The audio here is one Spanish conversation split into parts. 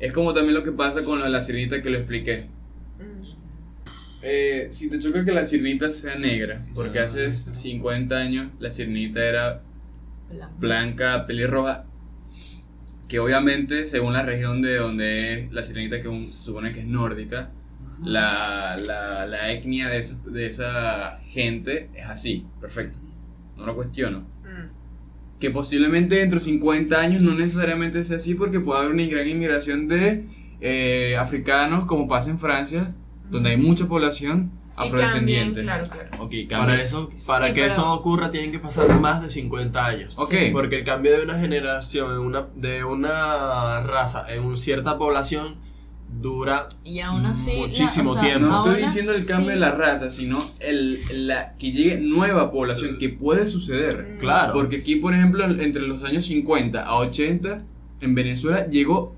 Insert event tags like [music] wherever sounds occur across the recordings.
Es como también lo que pasa con lo de la sirenita que lo expliqué. Eh, si te choca que la sirenita sea negra, porque Ah. hace 50 años la sirenita era blanca, pelirroja, que obviamente según la región de donde es la sirenita, que un- se supone que es nórdica, la, la, la etnia de esa, de esa gente es así, perfecto, no lo cuestiono. Que posiblemente dentro de 50 años no necesariamente sea así porque puede haber una gran inmigración de eh, africanos como pasa en Francia, donde hay mucha población afrodescendiente. cambien, claro, claro. Ok, Para eso, para Sí, que pero- eso ocurra tienen que pasar más de 50 años. Ok. Porque el cambio de una generación, en una, de una raza, en una cierta población, dura Y aún así. la- Muchísimo o sea, tiempo. No estoy diciendo el cambio de la raza, sino el, la, que llegue nueva población, que puede suceder. Mm. claro. Porque aquí, por ejemplo, entre los años 50 a 80, en Venezuela llegó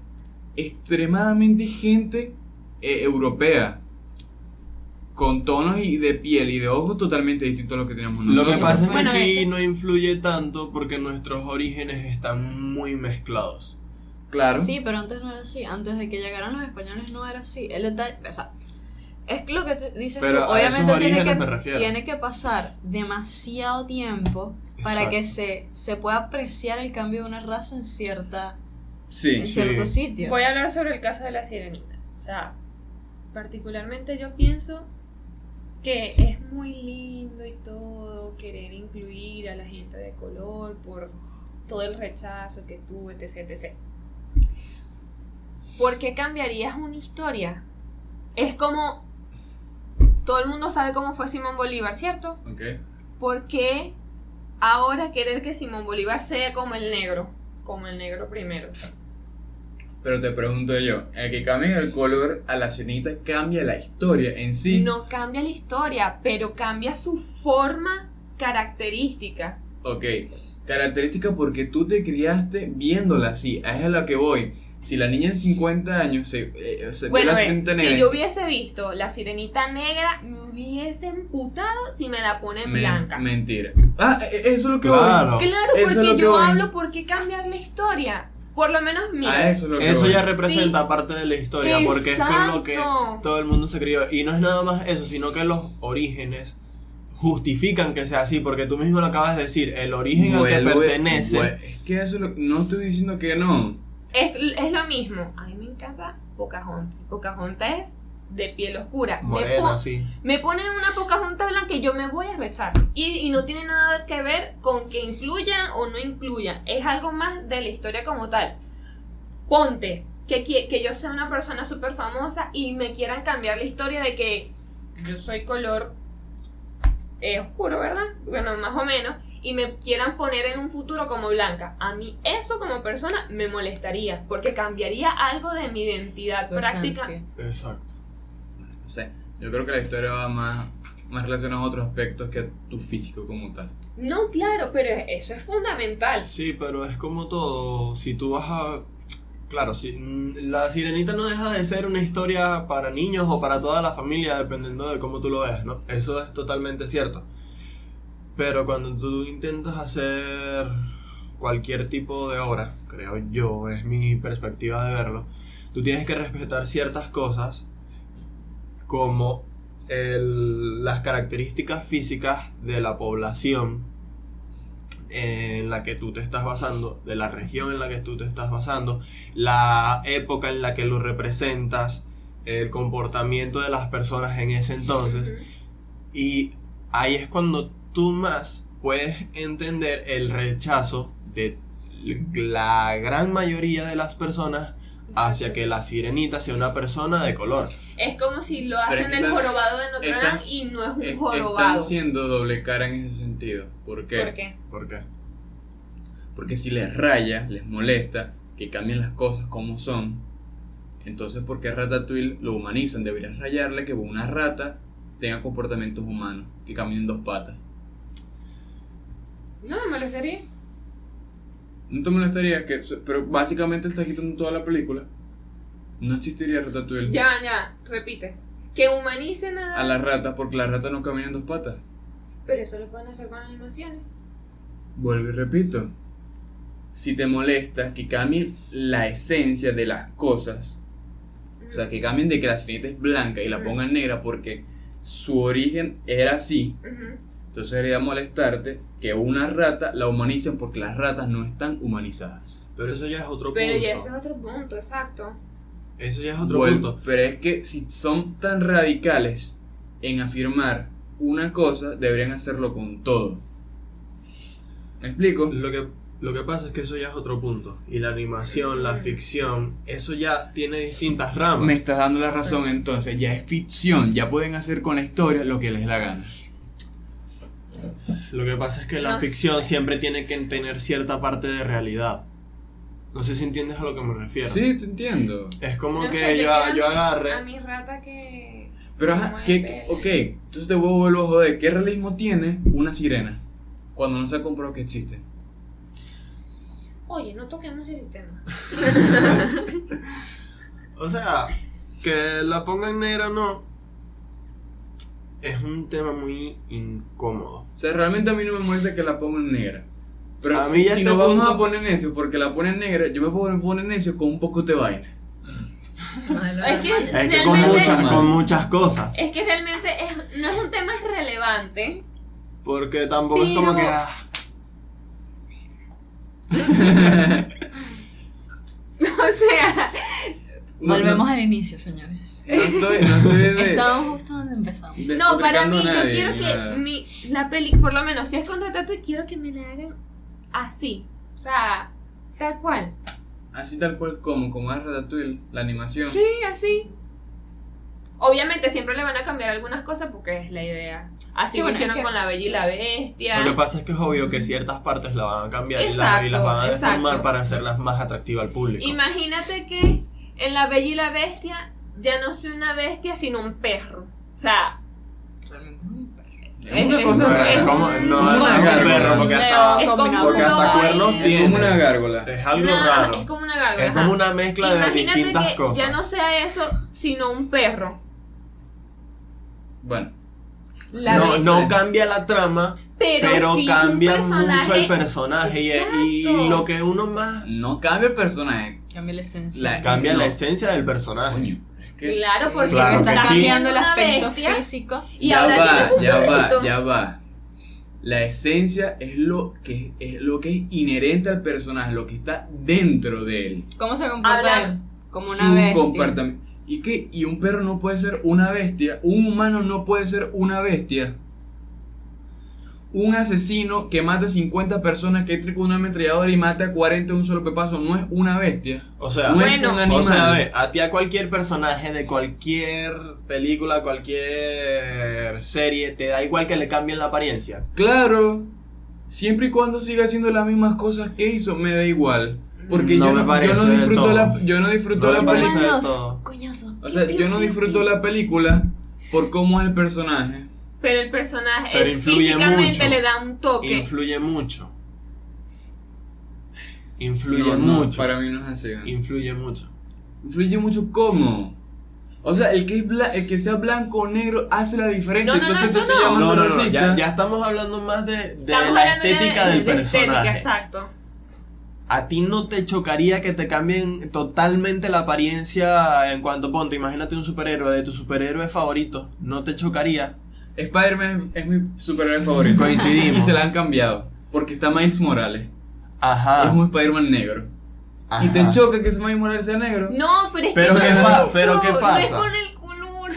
extremadamente gente eh, europea. Con tonos y de piel y de ojos totalmente distintos a lo que tenemos Lo nosotros. que pasa es que Bueno, aquí este- no influye tanto porque nuestros orígenes están muy mezclados. Claro. Sí, pero antes no era así. Antes de que llegaran los españoles no era así. El detalle, o sea, es lo que dices Pero tú. Obviamente tiene que, tiene que pasar demasiado tiempo para que se, se pueda apreciar el cambio de una raza en cierta Sí. en sí. cierto sitio. Voy a hablar sobre el caso de la sirenita. O sea, particularmente yo pienso que es muy lindo y todo querer incluir a la gente de color por todo el rechazo que tuvo, etc, etc. ¿Por qué cambiarías una historia? Es como todo el mundo sabe cómo fue Simón Bolívar, ¿cierto? Ok. ¿Por qué ahora querer que Simón Bolívar sea como el negro? Como el negro primero. Pero te pregunto yo, el que cambia el color a la cenita cambia la historia en sí. No cambia la historia, pero cambia su forma característica. Ok, característica porque tú te criaste viéndola así, es a lo que voy. Si la niña en 50 años se, eh, se ve Bueno, la sirenita si negra, yo hubiese visto la sirenita negra, me hubiese emputado si me la ponen men- blanca. mentira. Ah, eh, eso es lo que Claro. Claro, Eso es lo porque que yo voy. hablo, ¿por qué cambiar la historia? Por lo menos, voy. mira. Eso es lo que Eso voy. ya representa parte de la historia porque es con lo que Exacto. todo el mundo se crió. Y no es nada más eso, sino que los orígenes justifican que sea así, porque tú mismo lo acabas de decir, el origen al que Vuelve- pertenece. Es que eso es lo- no estoy diciendo que no. Es, es lo mismo. A mí me encanta Pocahontas. Pocahontas es de piel oscura. Me pon- sí. Me ponen una Pocahontas blanca y yo me voy a rechar. Y, y no tiene nada que ver con que incluyan o no incluyan. Es algo más de la historia como tal. Ponte que, que yo sea una persona súper famosa y me quieran cambiar la historia de que yo soy color eh, oscuro, ¿verdad? Bueno, más o menos. Y me quieran poner en un futuro como blanca. A mí eso como persona me molestaría. Porque cambiaría algo de mi identidad Tu práctica. esencia. Exacto. No sé, yo creo que la historia va más, más relacionada a otros aspectos que a tu físico como tal. No, claro, pero eso es fundamental. Sí, pero es como todo. Si tú vas a. Claro, si, mm, la sirenita no deja de ser una historia para niños o para toda la familia, dependiendo de cómo tú lo veas, ¿no? Eso es totalmente cierto. Pero cuando tú intentas hacer cualquier tipo de obra, creo yo, es mi perspectiva de verlo, tú tienes que respetar ciertas cosas como el- las características físicas de la población en la que tú te estás basando, de la región en la que tú te estás basando, la época en la que lo representas, el comportamiento de las personas en ese entonces. Y ahí es cuando tú más puedes entender el rechazo de la gran mayoría de las personas hacia que la sirenita sea una persona de color. Es como si lo hacen el jorobado de Notre Dame y no es un Es- jorobado. están siendo doble cara en ese sentido. ¿Por qué? ¿Por qué? ¿Por qué? Porque si les raya, les molesta que cambien las cosas como son, entonces ¿por qué Ratatouille lo humanizan? Deberías rayarle que una rata tenga comportamientos humanos, que caminen dos patas. No me molestaría. No te molestaría que... Pero básicamente está quitando toda la película. No existiría Ratatouille Ya, ya, repite. Que humanicen a... a la rata porque la rata no camina en dos patas. Pero eso lo pueden hacer con animaciones. Vuelvo y repito. si te molesta que cambien la esencia de las cosas, o sea, que cambien de que la sirenita es blanca y la pongan negra porque su origen era así. Entonces debería molestarte que una rata la humanicen porque las ratas no están humanizadas. Pero eso ya es otro Pero punto. ya ese es otro punto, exacto. Eso ya es otro Vuel- punto. Pero es que si son tan radicales en afirmar una cosa, deberían hacerlo con todo. ¿Me explico? Lo que, lo que pasa es que eso ya es otro punto. Y la animación, la ficción, eso ya tiene distintas ramas. Me estás dando la razón entonces, ya es ficción, ya pueden hacer con la historia lo que les la gana. Lo que pasa es que la No ficción sé. siempre tiene que tener cierta parte de realidad. No sé si entiendes a lo que me refiero. Sí, te entiendo. Es como No que sé, yo, yo a mi- agarre. A mi rata que. Pero ajá, Mueve. ¿qué, qué- ok, entonces te vuelvo a joder, ¿qué realismo tiene una sirena? Cuando no se ha comprobado que existe. Oye, no toquemos ese tema. [laughs] O sea, que la pongan negra no. Es un tema muy incómodo. O sea, realmente a mí no me molesta que la pongan negra. Pero A si, mí ya si nos vamos punto- a poner necio porque la ponen negra, yo me puedo poner necio con un poco de vaina. Es que, Es que con muchas, con muchas cosas. Es que realmente es- no es un tema relevante. Porque tampoco es como que. ah, [laughs] O sea, No, Volvemos no, al inicio, señores. no estoy, no estoy de, Estamos justo donde empezamos. no, para mí, yo quiero que mi, la peli, por lo menos si es con retrato, quiero que me la hagan así. O sea, tal cual. Así tal cual como, como es Ratatouille, la animación. Sí, así. Obviamente siempre le van a cambiar algunas cosas porque es la idea. Así Sí, lo bueno, hicieron es que- con la Bella y la Bestia. Lo que pasa es que es obvio que ciertas partes la van a cambiar y, las, y Exacto, las van a deformar exacto. para hacerlas más atractivas al público. Imagínate que en La Bella y la Bestia ya no soy una bestia, sino un perro. O sea, Realmente es un perro. Es una Es- cosa No, es es como, no, es no es un perro porque hasta, Es como porque hasta cuernos ahí. Es tiene. como una gárgola. Es algo no, raro. es como una gárgola. Es como una mezcla de Imagínate distintas que cosas. ya no sea eso, sino un perro. Bueno, La no, bestia. no cambia la trama, pero, pero, sí un cambia mucho el personaje y, lo que uno más no cambia el personaje. Cambia la esencia. La- cambia No. la esencia del personaje. Coño, Claro, porque Claro está sí. cambiando el aspecto físico. y ya ahora va, ya va, ya va. La esencia es lo que es lo que es inherente al personaje, lo que está dentro de él. ¿Cómo se comporta Habla- él? Como una Su bestia. comportamiento. ¿Y qué? Y un perro no puede ser una bestia, un humano no puede ser una bestia. Un asesino que mata a 50 personas, que entre con una ametralladora y mata a 40 de un solo pepazo, no es una bestia. O sea, No es un animal. o sea, a ti a cualquier personaje de cualquier película, cualquier serie, te da igual que le cambien la apariencia. Claro, siempre y cuando siga haciendo las mismas cosas que hizo, me da igual. Porque No yo, me no, parece yo no disfruto la, yo no disfruto No la película. O sea, yo no disfruto la película por cómo es el personaje. Pero el personaje Pero físicamente mucho. le da un toque. Influye mucho. Influye No, no, mucho. para mí no es así. Influye mucho. Influye mucho cómo. O sea, el que, es bla- el que sea blanco o negro hace la diferencia. No, no, no, Entonces tú te no. llamas No, no, ya, ya estamos hablando más de, la estética de- del de estética, personaje. exacto. ¿A ti no te chocaría que te cambien totalmente la apariencia en cuanto ponte? Imagínate un superhéroe de tu superhéroe favorito. ¿No te chocaría? Spider-Man es, mi superhéroe favorito. Coincidimos. Y se la han cambiado. Porque está Miles Morales. Ajá. Es un Spider-Man negro. Y te ajá. choca que ese Miles Morales sea negro. No, pero es Pero que ¿qué no es pero eso, qué No es pasa? con el color.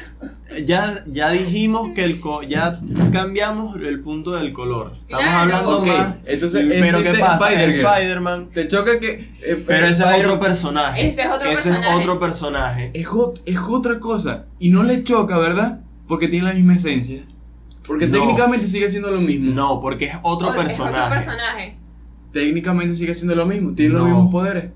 Ya, ya dijimos que el co ya cambiamos el punto del color. Estamos Claro. hablando Ok, más. entonces pero ¿qué pasa? Spider-Man. Te choca que. eh, Pero ese es Spider- otro personaje. Ese es otro Ese personaje. es otro personaje. Es, es otra cosa. Y no le choca, ¿verdad? Porque tiene la misma esencia. Porque No. técnicamente sigue siendo lo mismo. No, porque es otro O- es personaje. otro personaje. Técnicamente sigue siendo lo mismo. Tiene los No. mismos poderes.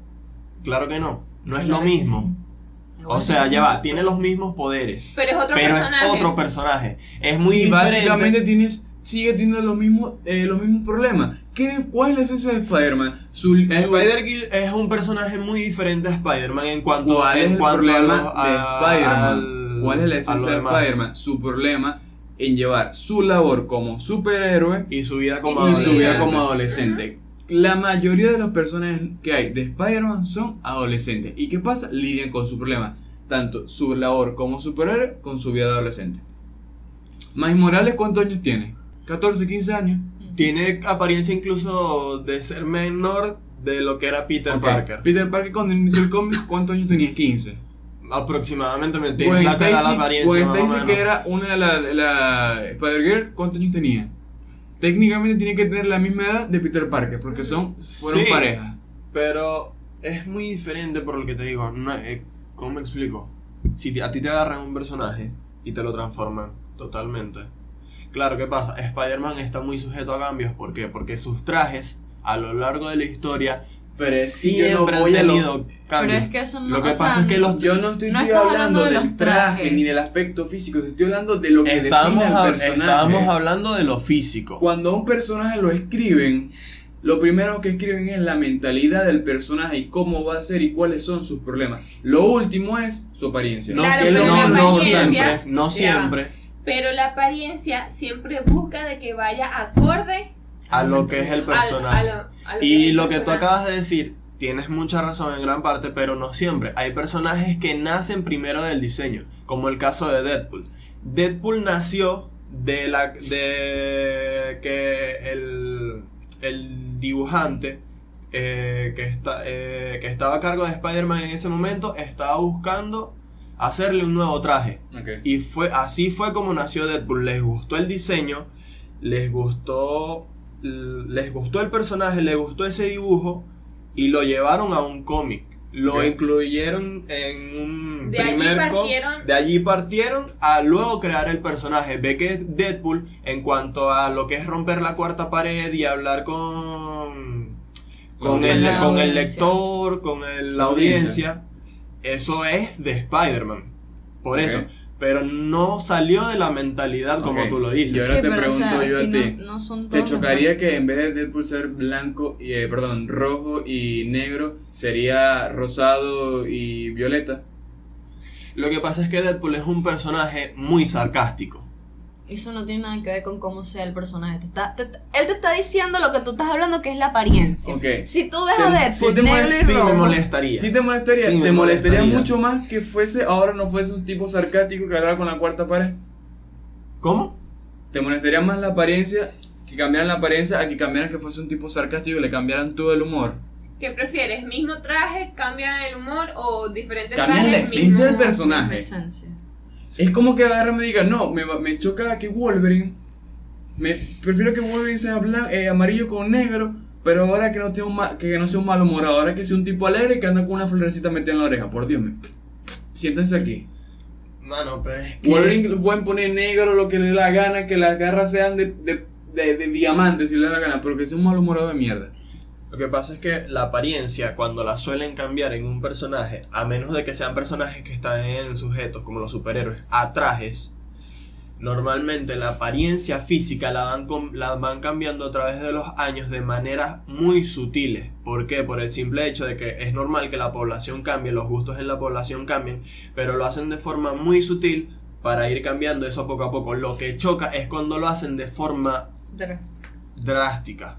Claro que no. No es Claro lo mismo. sí. O sea, ya va, tiene los mismos poderes. Pero es otro Pero es personaje. otro personaje. Es muy y diferente. básicamente tienes, sigue teniendo los mismos, eh, los mismos problemas. ¿Qué, ¿Cuál es la esencia de Spider-Man? Su, su- Spider-Girl es un personaje muy diferente a Spider-Man en cuanto, ¿Cuál es en el cuanto problema a los- a- de Spider-Man? Al- ¿Cuál es la esencia de. Spider-Man? Su problema en llevar su labor como superhéroe Y su vida como Y y su vida adolescente. como adolescente. la mayoría de las personas que hay de Spider-Man son adolescentes. ¿Y qué pasa? Lidian con su problema. Tanto su labor como superhéroe con su vida de adolescente. Miles Morales, ¿cuántos años tiene? 14, 15 años. Tiene apariencia incluso de ser menor de lo que era Peter Parker. Peter Parker cuando inició el cómic, ¿cuántos años tenía? 15. Aproximadamente me Gwen la, la apariencia. Gwen Stacy, que era una de las de la Spider-Girl, ¿cuántos años tenía? Técnicamente tiene que tener la misma edad de Peter Parker, porque son fueron Sí. pareja. Pero es muy diferente por lo que te digo. No, eh, ¿Cómo me explico? Si te- a ti te agarran un personaje y te lo transforman totalmente. Claro, ¿qué pasa? Spider-Man está muy sujeto a cambios. ¿Por qué? Porque sus trajes a lo largo de la historia Pero es que yo siempre no han a lo- tenido cambios. Pero es que eso no Lo que o sea, pasa es que los Yo no estoy No hablando hablando de del los traje ni del aspecto físico, estoy hablando de lo que estábamos, define personaje. estábamos hablando de lo físico. Cuando a un personaje lo escriben, lo primero que escriben es la mentalidad del personaje y cómo va a ser y cuáles son sus problemas. Lo último es su apariencia. No, Claro, siempre, no Ya. siempre. Pero la apariencia siempre busca de que vaya acorde A lo que es el personaje. a lo- a lo Y lo que tú acabas de decir, tienes mucha razón en gran parte, pero no siempre. Hay personajes que nacen primero del diseño, como el caso de Deadpool. Deadpool nació de la de que el, el dibujante eh, que, está, eh, que estaba a cargo de Spider-Man en ese momento estaba buscando hacerle un nuevo traje. Y fue así fue como nació Deadpool. Les gustó el diseño, les gustó les gustó el personaje, les gustó ese dibujo y lo llevaron a un cómic. Lo incluyeron en un De allí primer cómic. partieron De allí partieron a luego crear el personaje. Ve que Deadpool, en cuanto a lo que es romper la cuarta pared y hablar con, con, Con el, con el lector, con el- la audiencia. audiencia, eso es de Spider-Man. Por eso. Pero no salió de la mentalidad como Ok. tú lo dices. Y ahora Sí, te o pregunto sea, yo a ti. No, no son ¿Te chocaría que en vez de Deadpool ser blanco, y, eh, perdón, rojo y negro, sería rosado y violeta? Lo que pasa es que Deadpool es un personaje muy sarcástico. Eso no tiene nada que ver con cómo sea el personaje. Te está, te- él te está diciendo lo que tú estás hablando, que es la apariencia. Ok. Si tú ves Te- a Deadpool si te negro molesta- y Sí me molestaría. Sí te molestaría, Sí, te molestaría, molestaría. mucho más que fuese, ahora no fuese un tipo sarcástico que hablara con la cuarta pared. ¿Cómo? ¿Te molestaría más la apariencia, que cambiaran la apariencia, a que cambiaran que fuese un tipo sarcástico y le cambiaran todo el humor? ¿Qué prefieres? ¿Mismo traje? ¿Cambian el humor? ¿O diferentes Cambian la esencia del mismo- personaje. esencia. Es como que agarra y me diga, no, me, me choca que Wolverine, me, prefiero que Wolverine sea blan- eh, amarillo con negro, pero ahora que no, ma- que no sea un malhumorado, ahora que sea un tipo alegre que anda con una florecita metida en la oreja, por Dios, me, siéntense aquí. Mano, pero es que. Wolverine lo pueden poner negro lo que le dé la gana, que las garras sean de, de, de, de diamantes si le da la gana, pero que sea un malhumorado de mierda. Lo que pasa es que la apariencia, cuando la suelen cambiar en un personaje, a menos de que sean personajes que están en sujetos, como los superhéroes, a trajes, normalmente la apariencia física la van, la van cambiando a través de los años de maneras muy sutiles. ¿Por qué? Por el simple hecho de que es normal que la población cambie, los gustos en la población cambien, pero lo hacen de forma muy sutil para ir cambiando eso poco a poco. Lo que choca es cuando lo hacen de forma drástica.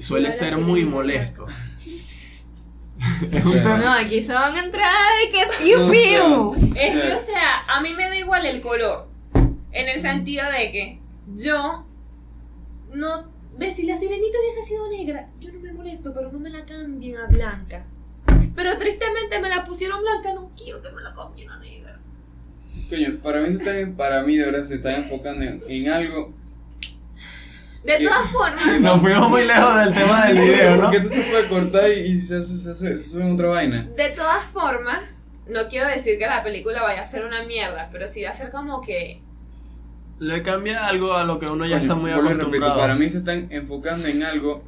Suele ser muy molesto. [laughs] No, aquí se van a entrar y que piu piu. Es que, o sea, a mí me da igual el color. En el sentido de que yo no. ¿Ves? Si la sirenita hubiese sido negra, yo no me molesto, pero no me la cambien a blanca. Pero tristemente me la pusieron blanca, no quiero que me la cambien a negra. Coño, para mí, se están, para mí de verdad se están enfocando en, en algo De ¿Qué? todas formas, Nos fuimos muy lejos del tema del video, ¿no? Porque esto se puede cortar y, y se, se, se, se- se sube en otra vaina. de todas formas, no quiero decir que la película vaya a ser una mierda, pero sí va a ser como que. Le cambia algo a lo que uno ya Coño, está muy y repito, acostumbrado. para mí se están enfocando en algo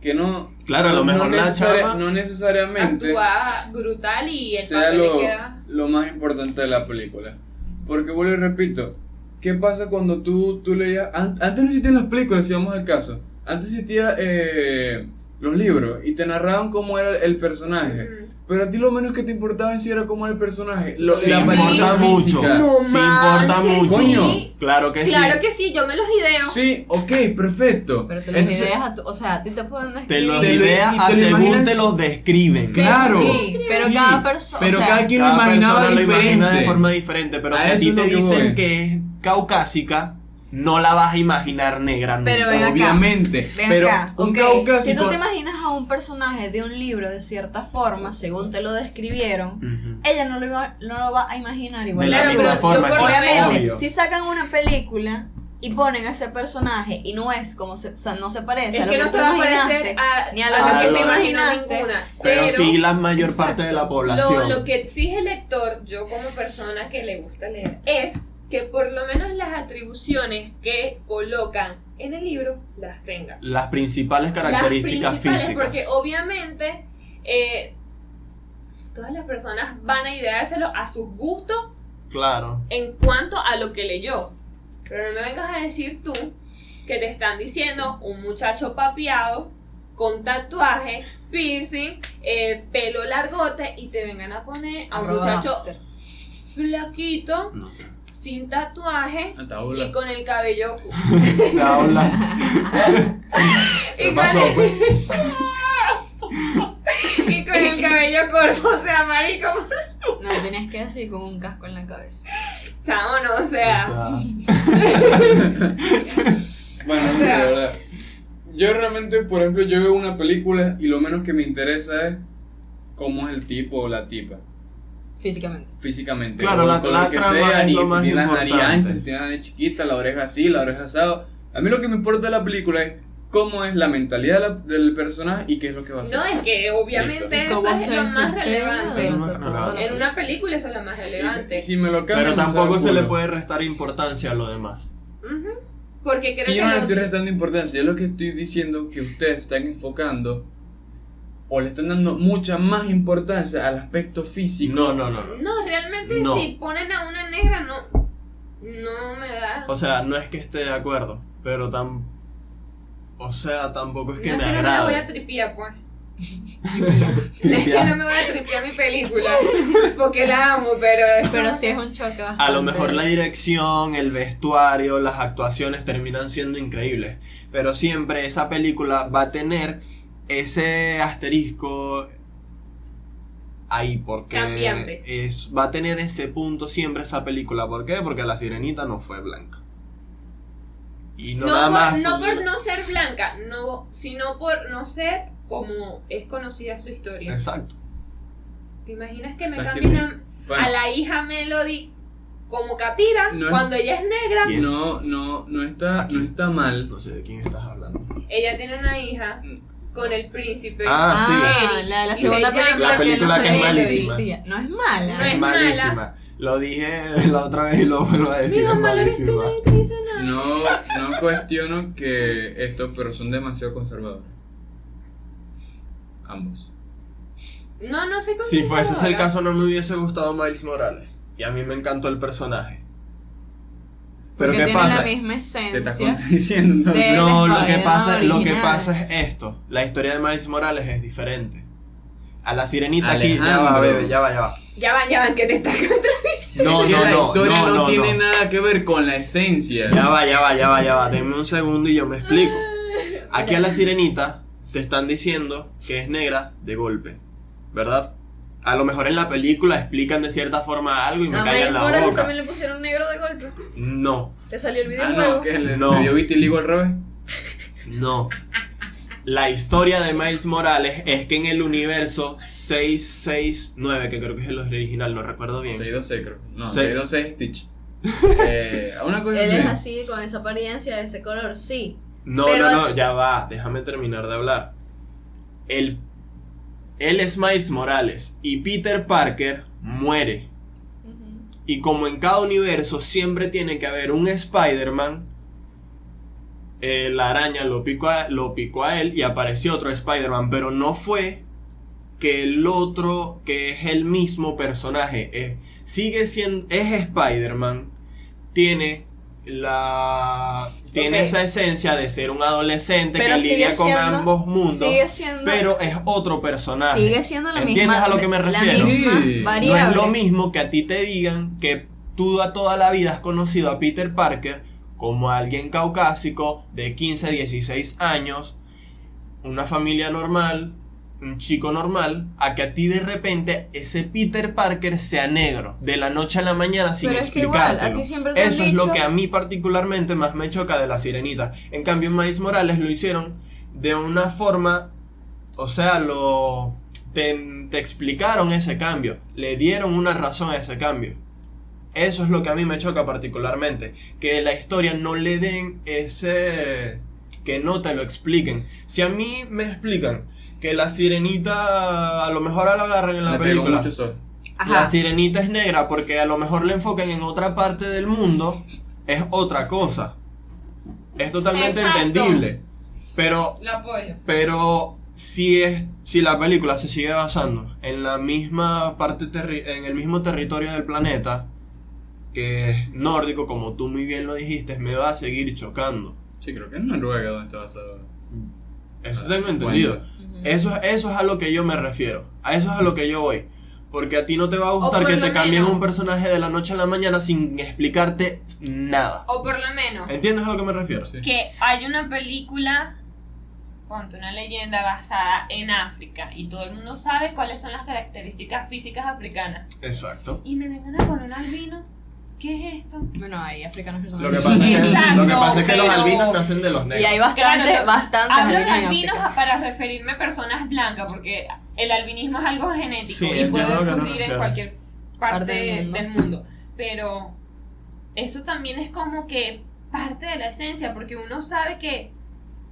que no. Claro, a lo no mejor la necesaria- chama- No necesariamente Actúa brutal y el sea papel lo, queda. lo más importante de la película. Porque vuelvo y repito, ¿qué pasa cuando tú, tú leías... an- antes no existían las películas, si vamos al caso. Antes existían eh, los libros y te narraban cómo era el personaje. Pero a ti lo menos que te importaba en sí era cómo era el personaje. Lo, Sí, la sí. apariencia importa mucho. No Sí importa mucho. Coño. sí. Claro que Claro sí. que sí, yo me los ideo. Sí, ok, perfecto. Pero te lo Entonces, ideas a tu, o sea, a ti te pueden Te describir. los Te lo- ideas a te según te los describen. Sí, Claro. Sí, pero Sí. cada persona, Pero o sea, cada quien Cada lo imaginaba lo diferente. imagina de forma diferente, pero A si a ti te dicen que es caucásica, no la vas a imaginar negra nunca. Pero ven acá. Obviamente. Ven pero acá, un ok, caucásico. Si tú te imaginas a un personaje de un libro de cierta forma, según te lo describieron, ella no lo, iba- no lo va a imaginar igual. De la Claro, misma pero yo forma, lo menos- Obviamente, si sacan una película y ponen a ese personaje y no es como se, o sea, no se parece Es a lo que que, no a imaginaste, a, ni a a lo lo que imaginó imaginaste. ninguna. Pero, Pero, sí la mayor parte de la lo, población. lo que exige el lector, yo como persona que le gusta leer, es que por lo menos las atribuciones que colocan en el libro las tenga. Las principales características las principales, físicas. porque obviamente eh, todas las personas van a ideárselo a sus gustos Claro. en cuanto a lo que leyó. Pero no me vengas a decir tú que te están diciendo un muchacho papiado con tatuajes, piercing, eh, pelo largote y te vengan a poner a un Arroba muchacho after. flaquito, No sé. Sin tatuaje Ah, y con el cabello habla. [laughs] [laughs] y ¿Qué con, pasó, pues? [laughs] y con el cabello corto, o sea, marico, No, tienes que decir con un casco en la cabeza. chamo, no, o sea, Bueno, O sí, sea- de verdad. Yo realmente, por ejemplo, yo veo una película y lo menos que me interesa es cómo es el tipo o la tipa. Físicamente. Físicamente. Claro, O la- color la que trama sea, es ni lo si tiene las nariz anchas, si tiene la nariz chiquita, la oreja así, la oreja asado. A mí lo que me importa de la película es cómo es la mentalidad de la- del personaje y qué es lo que va a hacer. no, es que obviamente eso ¿Cómo es lo más relevante. En una película eso es lo más relevante. me lo pero tampoco se le puede restar importancia a lo demás. Ujú. Porque creo Que yo no le estoy restando importancia, yo lo que estoy diciendo que ustedes están enfocando o le están dando mucha más importancia al aspecto físico. No, no, no, no. No, realmente No. si ponen a una negra no no me da. O sea, no es que esté de acuerdo, pero tan. O sea, tampoco es que no me es que no me voy a agrade. tripiar, pues. [laughs] Es que no me voy a tripear mi película. Porque la amo, pero. Pero sí es un choque bastante. A lo mejor la dirección, el vestuario, las actuaciones terminan siendo increíbles. Pero siempre esa película va a tener ese asterisco ahí porque Cambiante. es va a tener ese punto siempre esa película. ¿Por qué? Porque la sirenita no fue blanca. Y no, No, nada por, más. no por no ser blanca, no, sino por no ser como es conocida su historia. Exacto. ¿Te imaginas que me cambien a, Bueno, a la hija Melody como Katira No es- cuando ella es negra? ¿Quién? no, no, no está, no está mal. No sé de quién estás hablando. Ella tiene una hija con el príncipe. Ah, sí. Ah, la, segunda película, La película que, es malísima. existía. No es mala. No es mala. malísima. Lo dije la otra vez y lo vuelvo a decir. Es malísima. No, no cuestiono que esto, pero son demasiado conservadores. Ambos. No, no sé Si fuese ese el caso, no me hubiese gustado Miles Morales. Y a mí me encantó el personaje. Pero Porque ¿qué tiene pasa? la misma Te estás esencia. contradiciendo entonces. de- No, lo que pasa, lo que pasa es esto. La historia de Miles Morales es diferente. A la sirenita aquí, ya Alejandro. va, bebé, ya va, ya va. Ya van, ya van, que te está No, Es que no, la no, historia no, no, no, tiene no. nada que ver con la esencia. Ya va, ya va, ya va, ya va. Denme un segundo y yo me explico. Aquí a la sirenita te están diciendo que es negra de golpe, ¿verdad? A lo mejor en la película explican de cierta forma algo y me callan Miles la Morales boca. también le pusieron negro de golpe. No, Te salió el Ah, videojuego. no, que le, No. le dio vitiligo al revés. no. La historia de Miles Morales es que en el universo 669, que creo que es el original, no recuerdo bien. 626 creo. No, Seis. 626 es Stitch. [laughs] Eh, una cosa Él así. es así, con esa apariencia, ese color, sí. No, Pero- no, no, ya va, déjame terminar de hablar. El, él es Miles Morales y Peter Parker muere. Y como en cada universo siempre tiene que haber un Spider-Man, eh, la araña lo picó, a, lo picó a él y apareció otro Spider-Man, pero no fue que el otro, que es el mismo personaje, es- sigue siendo, es Spider-Man, tiene la tiene esa esencia de ser un adolescente Pero que lidia con ambos mundos, Sigue siendo, pero es otro personaje. sigue siendo la ¿Entiendes misma. a lo que me refiero? Sí. No es lo mismo que a ti te digan que tú a toda la vida has conocido a Peter Parker como alguien caucásico de 15, 16 años, una familia normal, un chico normal, a que a ti de repente ese Peter Parker sea negro, de la noche a la mañana sin Pero es que igual, explicártelo. a ti siempre te han Eso es lo que a mí particularmente más me choca de la sirenita. En cambio, en Miles Morales lo hicieron de una forma, o sea, lo te, te explicaron ese cambio, le dieron una razón a ese cambio. Eso es lo que a mí me choca particularmente, que la historia no le den ese que no te lo expliquen. Si a mí me explican que la sirenita a lo mejor la agarran en la Le pegó película. mucho sol. Ajá. La sirenita es negra porque a lo mejor le enfocan en otra parte del mundo, es otra cosa. Es totalmente Exacto. entendible. Pero, apoyo. pero si es, si la película se sigue basando en la misma parte terri- en el mismo territorio del planeta, que es nórdico, como tú muy bien lo dijiste, me va a seguir chocando. Sí, creo que es Noruega donde está basado. Eso Ah, tengo entendido. Ujú. Eso, eso es a lo que yo me refiero. A eso es a lo que yo voy. Porque a ti no te va a gustar que te cambien un personaje de la noche a la mañana sin explicarte nada. O por lo menos ¿Entiendes a lo que me refiero? Sí. que hay una película, ponte una leyenda basada en África y todo el mundo sabe cuáles son las características físicas africanas. Exacto. Y me vengan a poner un albino. ¿Qué es esto? Bueno, hay africanos que son Lo que albinos. pasa es que, Exacto, lo que, pasa es que los pero- albinos nacen de los Y negros. hay bastante, Claro, bastantes Hablo de albinos en albinos África. para referirme a personas blancas, porque el albinismo es algo genético Sí, y puede que ocurrir en cualquier parte, Parte del mundo. del mundo. Pero eso también es como que parte de la esencia, porque uno sabe que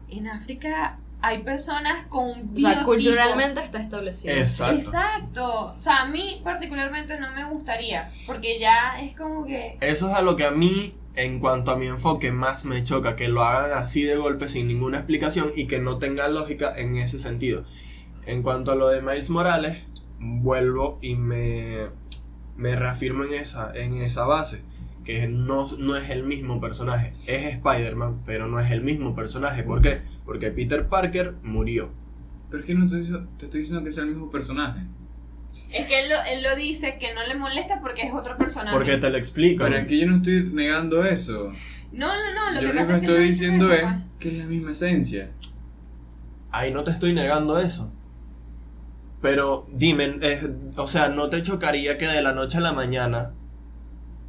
en África hay personas con un O sea, biotipo- culturalmente está establecido. Exacto. Exacto. O sea, a mí particularmente no me gustaría, porque ya es como que... Eso es a lo que a mí, en cuanto a mi enfoque, más me choca. Que lo hagan así de golpe sin ninguna explicación y que no tenga lógica en ese sentido. En cuanto a lo de Miles Morales, vuelvo y me, me reafirmo en esa, en esa base. Que no, no es el mismo personaje. Es Spider-Man, pero no es el mismo personaje. ¿Por qué? Porque Peter Parker murió. Pero es que no te, estoy- te estoy diciendo que sea el mismo personaje. Es que él lo, él lo dice que no le molesta porque es otro personaje. Porque te lo explico. Pero es que yo no estoy negando eso. No, no, no, lo yo que lo pasa que es que estoy diciendo es que es la misma esencia. Ahí no te estoy negando eso. Pero dime, eh, o sea, ¿no te chocaría que de la noche a la mañana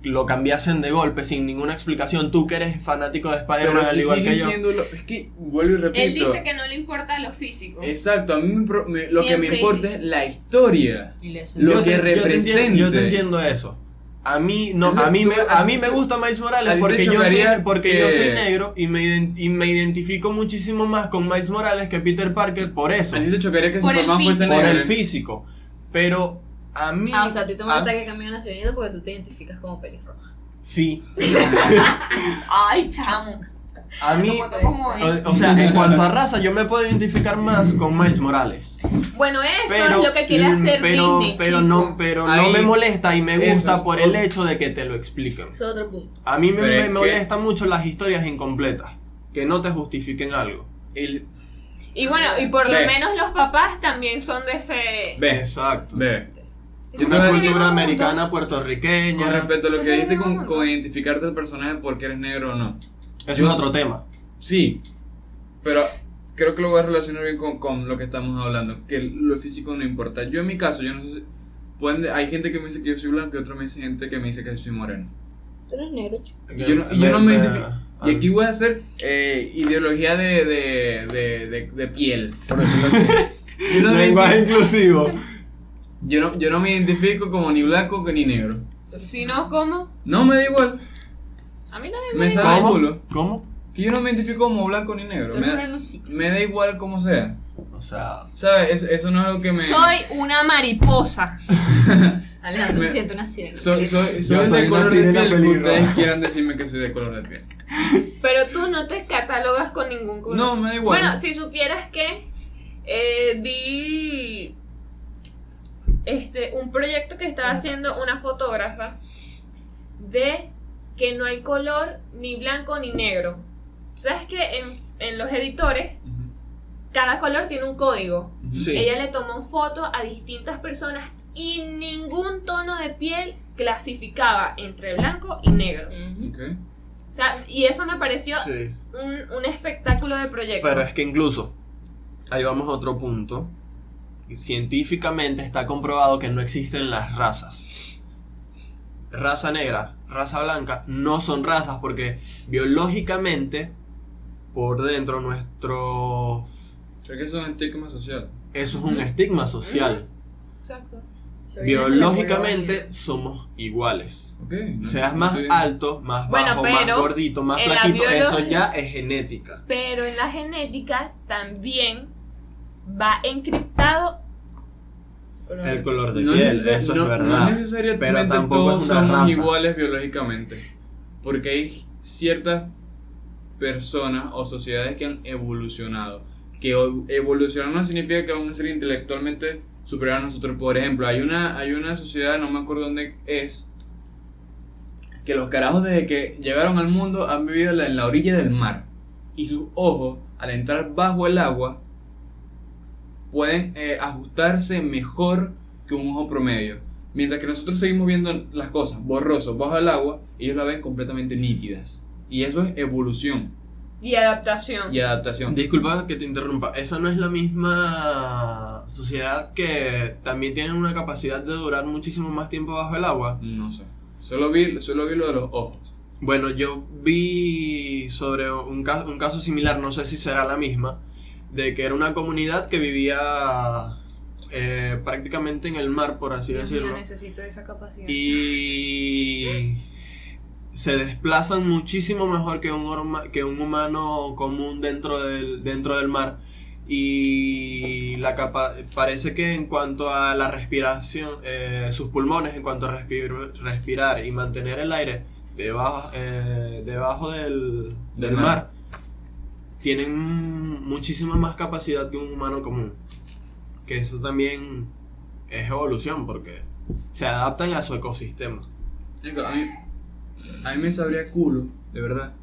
lo cambiasen de golpe sin ninguna explicación? Tú que eres fanático de Spider-Man al si igual que yo. lo- es que vuelvo y repito. Él dice que no le importa lo físico. Exacto, a mí me me- lo que me importa es la historia. Lo Yo que te- yo te entiendo- represente. Yo te entiendo eso. A mí no, a mí tú- me, a mí me gusta Miles Morales porque yo soy, chocaría porque que- yo soy negro y me, y me identifico muchísimo más con Miles Morales que Peter Parker por eso, A ti te chocaría que Por el Superman fuese físico. por negro. el físico. Pero a mí Ah, o sea, a ti te molesta a- que cambien la sirenita porque tú te identificas como pelirroja. sí, [laughs] Ay, chamo. a mí O, o sea, en cuanto a raza, yo me puedo identificar más con Miles Morales. Bueno, eso Pero, es lo que quiere mm, hacer pero, Disney, pero chico. no, pero no me molesta y me gusta es por el hecho de que te lo expliquen. Ese es otro punto. A mí me, me que- molestan mucho las historias incompletas, que no te justifiquen algo. El- Y bueno, y por lo menos los papás también son de ese... Ve, Exacto. ve. Yo Una cultura americana Con puertorriqueña. respecto a lo que dijiste con, con identificarte al personaje porque eres negro o no. Eso yo- es otro tema. Sí, pero creo que lo voy a relacionar bien con, con lo que estamos hablando, que lo físico no importa. Yo en mi caso, yo no sé si... pueden- hay gente que me dice que yo soy blanco y otra me dice gente que me dice que soy moreno. Tú eres negro, chico. Y yo no, y yo no me identifico. Y ah, aquí voy a hacer eh, ideología de, de, de, de, de piel, por decirlo así. [laughs] Yo no, me Lenguaje inclusivo. Yo, no, yo no me identifico como ni blanco ni negro. Si no, ¿cómo? No me da igual. A mí también Me me... sale el ¿Cómo? culo. ¿Cómo? Que yo no me identifico como blanco ni negro. Me da, me igual como sea. O sea, ¿Sabes? Eso, eso no es algo que me. Soy una mariposa. [laughs] Alejandro Me- se siente una sirena. Soy, soy, soy Yo soy de color de piel ustedes [laughs] quieran decirme que soy de color de piel. Pero tú no te catalogas con ningún color. No, me da igual. Bueno, si supieras que eh, vi este un proyecto que estaba haciendo una fotógrafa de que no hay color ni blanco ni negro. ¿Sabes que en, en los editores cada color tiene un código? Sí. Ella le tomó fotos a distintas personas y ningún tono de piel clasificaba entre blanco y negro. O sea, y eso me pareció Sí. un, un espectáculo de proyecto. Pero es que incluso, ahí vamos a otro punto. Científicamente está comprobado que no existen las razas. Raza negra, raza blanca, no son razas porque biológicamente, por dentro, nuestro. Creo que eso es un estigma social. Eso es un estigma social. Exacto. Biológicamente somos iguales. No- Seas más alto, más Bueno, bajo, más gordito, más flaquito, eso ya es genética. Pero en la genética también va encriptado. El color de No, piel, eso no- es verdad. no necesariamente pero tampoco todos es una somos raza. iguales biológicamente. Porque hay ciertas personas o sociedades que han evolucionado. Que evolucionar no significa que van a ser intelectualmente superiores a nosotros. Por ejemplo, hay una, hay una sociedad, no me acuerdo dónde es, que los carajos desde que llegaron al mundo han vivido en la orilla del mar. Y sus ojos, al entrar bajo el agua, pueden eh, ajustarse mejor que un ojo promedio. Mientras que nosotros seguimos viendo las cosas borrosos bajo el agua, ellos la ven completamente nítidas. Y eso es evolución Y adaptación. y adaptación. Disculpa que te interrumpa, esa no es la misma sociedad que también tienen una capacidad de durar muchísimo más tiempo bajo el agua. No sé. Solo vi, solo vi lo de los ojos. Bueno, yo vi sobre un, ca- un caso similar, no sé si será la misma, de que era una comunidad que vivía eh, prácticamente en el mar, por así Yo decirlo. necesito esa capacidad. y se desplazan muchísimo mejor que un, que un humano común dentro del, dentro del mar. Y la capa parece que en cuanto a la respiración, eh, sus pulmones, en cuanto a respir- respirar y mantener el aire debajo, eh, debajo del, del Del mar. mar, tienen muchísima más capacidad que un humano común. Que eso también es evolución, porque se adaptan a su ecosistema. A mí, a mí me sabría culo, de verdad,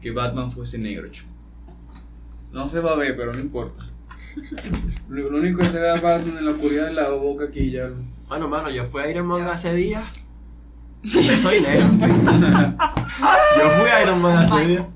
que Batman fuese negro, chico. No se va a ver, pero no importa. [laughs] Lo, único que se ve a Batman en la oscuridad de la boca aquí ya. Bueno, mano, yo fui a Iron Man hace días. [laughs] Y soy negro. [laughs] yo fui a Iron Man hace días.